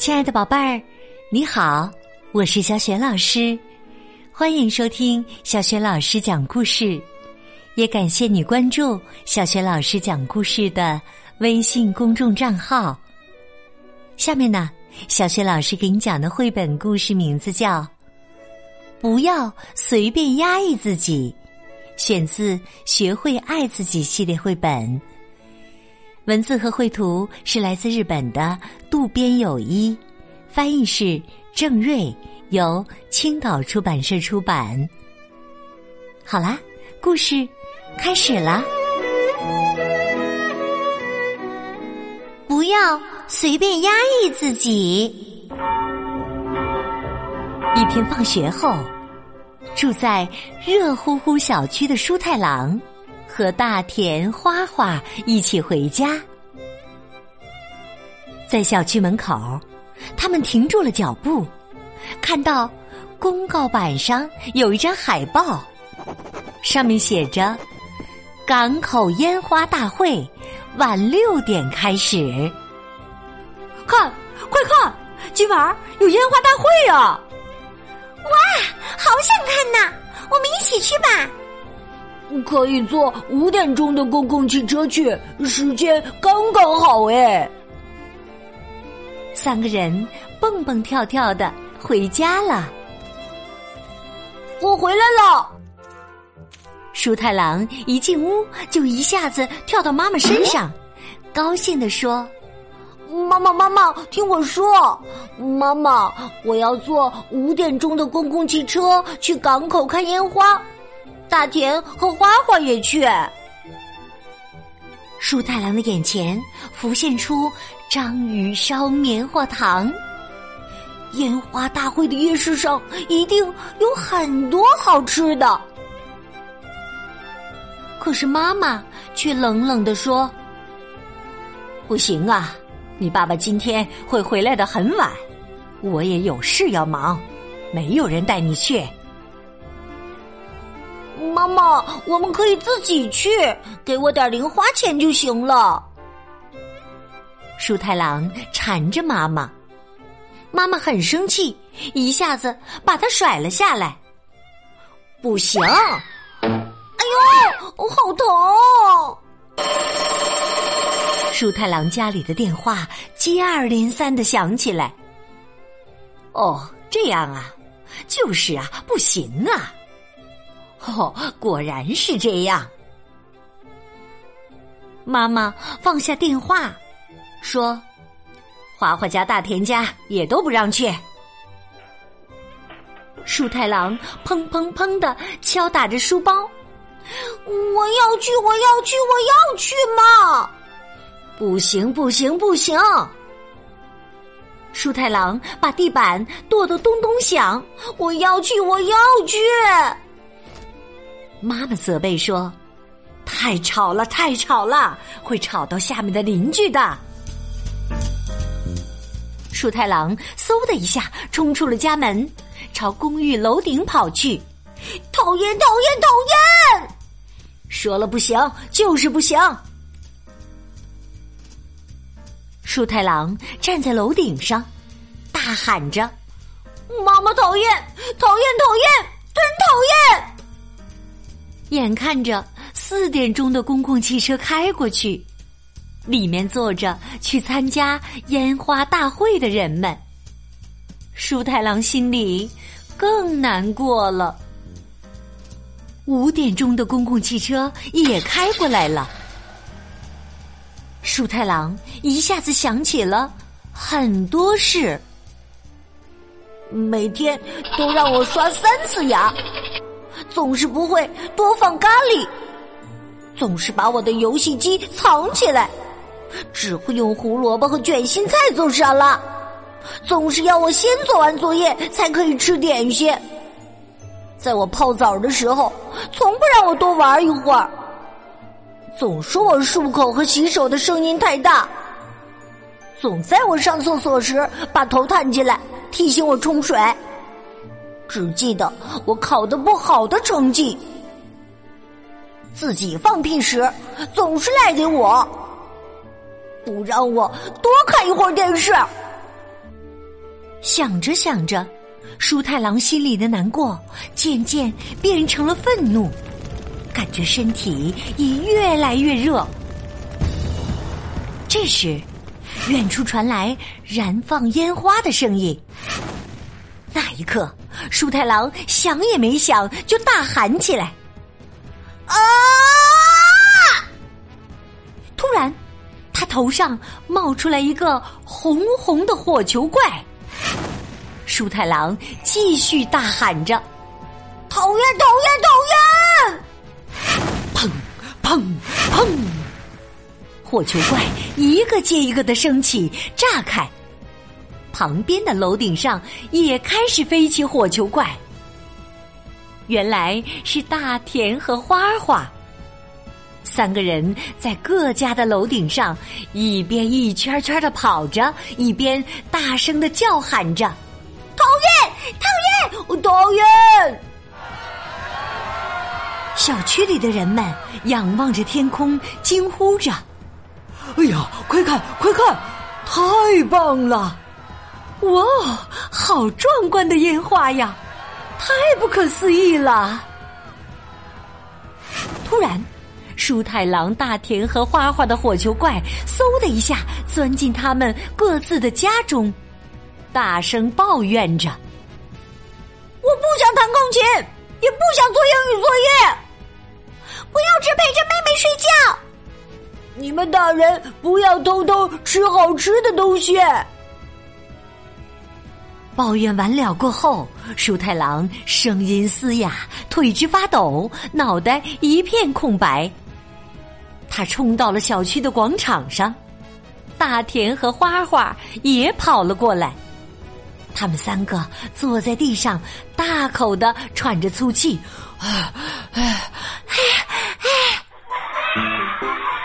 亲爱的宝贝儿，你好，我是小雪老师，欢迎收听小雪老师讲故事，也感谢你关注小雪老师讲故事的微信公众账号。下面呢，小雪老师给你讲的绘本故事名字叫《不要随便压抑自己》，选自《学会爱自己》系列绘本。文字和绘图是来自日本的渡边有一，翻译是郑瑞，由青岛出版社出版。好啦，故事开始啦！不要随便压抑自己。一天放学后，住在热乎乎小区的舒太郎。和大田花花一起回家，在小区门口，他们停住了脚步，看到公告板上有一张海报，上面写着“港口烟花大会晚六点开始”。看，快看，今晚有烟花大会啊！哇，好想看呐！我们一起去吧。可以坐五点钟的公共汽车去，时间刚刚好哎。三个人蹦蹦跳跳的回家了。我回来了。舒太郎一进屋就一下子跳到妈妈身上，高兴的说：“妈妈，妈妈，听我说，妈妈，我要坐五点钟的公共汽车去港口看烟花。”大田和花花也去。舒太郎的眼前浮现出章鱼烧棉花糖。烟花大会的夜市上一定有很多好吃的。可是妈妈却冷冷的说：“不行啊，你爸爸今天会回来的很晚，我也有事要忙，没有人带你去。”妈妈，我们可以自己去，给我点零花钱就行了。树太郎缠着妈妈，妈妈很生气，一下子把他甩了下来。不行！哎呦，好疼！树太郎家里的电话接二连三的响起来。哦，这样啊，就是啊，不行啊。哦，果然是这样。妈妈放下电话，说：“花花家、大田家也都不让去。”树太郎砰砰砰的敲打着书包，“我要去，我要去，我要去嘛！”“不行，不行，不行！”树太郎把地板跺得咚咚响，“我要去，我要去！”妈妈责备说：“太吵了，太吵了，会吵到下面的邻居的。”树太郎嗖的一下冲出了家门，朝公寓楼顶跑去。讨厌，讨厌，讨厌！说了不行，就是不行。树太郎站在楼顶上，大喊着：“妈妈讨厌，讨厌，讨厌，真讨厌！”眼看着四点钟的公共汽车开过去，里面坐着去参加烟花大会的人们。舒太郎心里更难过了。五点钟的公共汽车也开过来了，舒太郎一下子想起了很多事。每天都让我刷三次牙。总是不会多放咖喱，总是把我的游戏机藏起来，只会用胡萝卜和卷心菜做沙拉，总是要我先做完作业才可以吃点心。在我泡澡的时候，从不让我多玩一会儿，总说我漱口和洗手的声音太大，总在我上厕所时把头探进来提醒我冲水。只记得我考的不好的成绩，自己放屁时总是赖给我，不让我多看一会儿电视。想着想着，舒太郎心里的难过渐渐变成了愤怒，感觉身体也越来越热。这时，远处传来燃放烟花的声音。那一刻，舒太郎想也没想就大喊起来：“啊！”突然，他头上冒出来一个红红的火球怪。舒太郎继续大喊着：“讨厌，讨厌，讨厌！”砰砰砰！火球怪一个接一个的升起，炸开。旁边的楼顶上也开始飞起火球怪。原来是大田和花花三个人在各家的楼顶上，一边一圈圈的跑着，一边大声的叫喊着：“讨厌，讨厌，讨厌！”小区里的人们仰望着天空，惊呼着：“哎呀，快看，快看，太棒了！”哇，好壮观的烟花呀！太不可思议了！突然，舒太郎、大田和花花的火球怪嗖的一下钻进他们各自的家中，大声抱怨着：“我不想弹钢琴，也不想做英语作业，不要只陪着妹妹睡觉。你们大人不要偷偷吃好吃的东西。”抱怨完了过后，舒太郎声音嘶哑，腿直发抖，脑袋一片空白。他冲到了小区的广场上，大田和花花也跑了过来。他们三个坐在地上，大口的喘着粗气。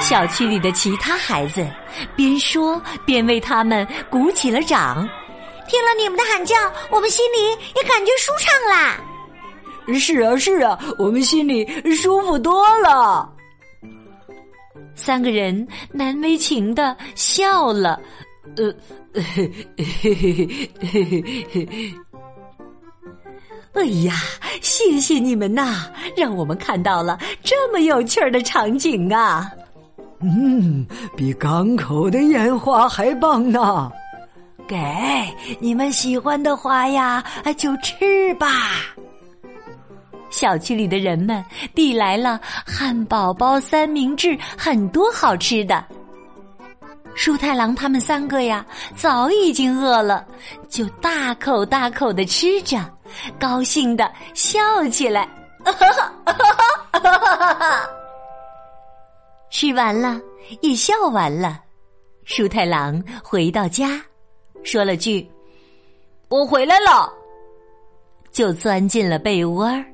小区里的其他孩子边说边为他们鼓起了掌。听了你们的喊叫，我们心里也感觉舒畅啦。是啊，是啊，我们心里舒服多了。三个人难为情的笑了。呃，哎呀，谢谢你们呐，让我们看到了这么有趣儿的场景啊！嗯，比港口的烟花还棒呢。给你们喜欢的花呀，就吃吧。小区里的人们递来了汉堡包、三明治，很多好吃的。舒太郎他们三个呀，早已经饿了，就大口大口的吃着，高兴的笑起来。吃完了，也笑完了。舒太郎回到家。说了句：“我回来了。”就钻进了被窝儿。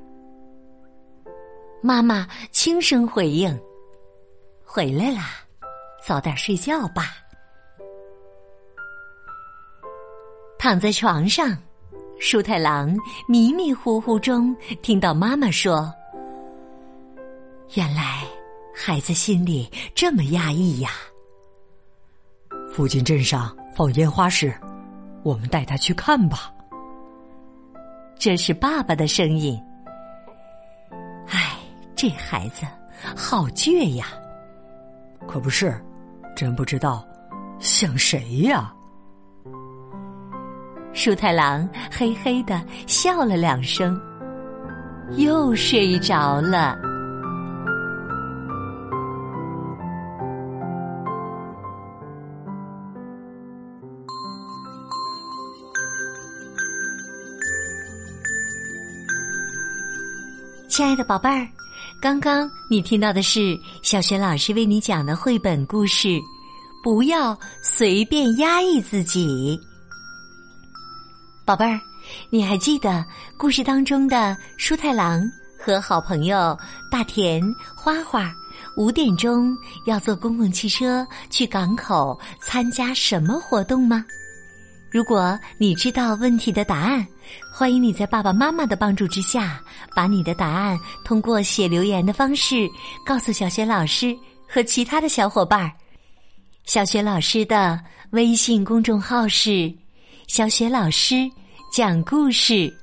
妈妈轻声回应：“回来啦，早点睡觉吧。”躺在床上，舒太郎迷迷糊糊中听到妈妈说：“原来孩子心里这么压抑呀。”附近镇上。放烟花时，我们带他去看吧。这是爸爸的声音。唉，这孩子好倔呀。可不是，真不知道像谁呀。树太郎嘿嘿的笑了两声，又睡着了。亲爱的宝贝儿，刚刚你听到的是小雪老师为你讲的绘本故事《不要随便压抑自己》。宝贝儿，你还记得故事当中的舒太郎和好朋友大田、花花五点钟要坐公共汽车去港口参加什么活动吗？如果你知道问题的答案，欢迎你在爸爸妈妈的帮助之下，把你的答案通过写留言的方式告诉小雪老师和其他的小伙伴儿。小雪老师的微信公众号是小雪老师讲故事。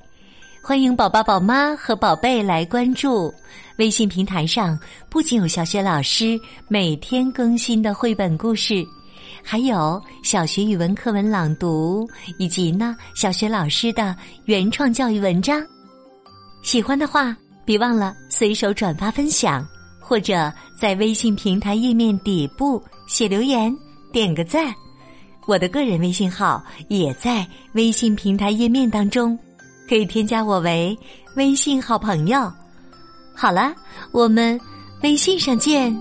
欢迎宝宝、宝妈和宝贝来关注微信平台上，不仅有小雪老师每天更新的绘本故事，还有小学语文课文朗读，以及呢小学老师的原创教育文章。喜欢的话，别忘了随手转发分享，或者在微信平台页面底部写留言，点个赞。我的个人微信号也在微信平台页面当中。可以添加我为微信好朋友。好了，我们微信上见。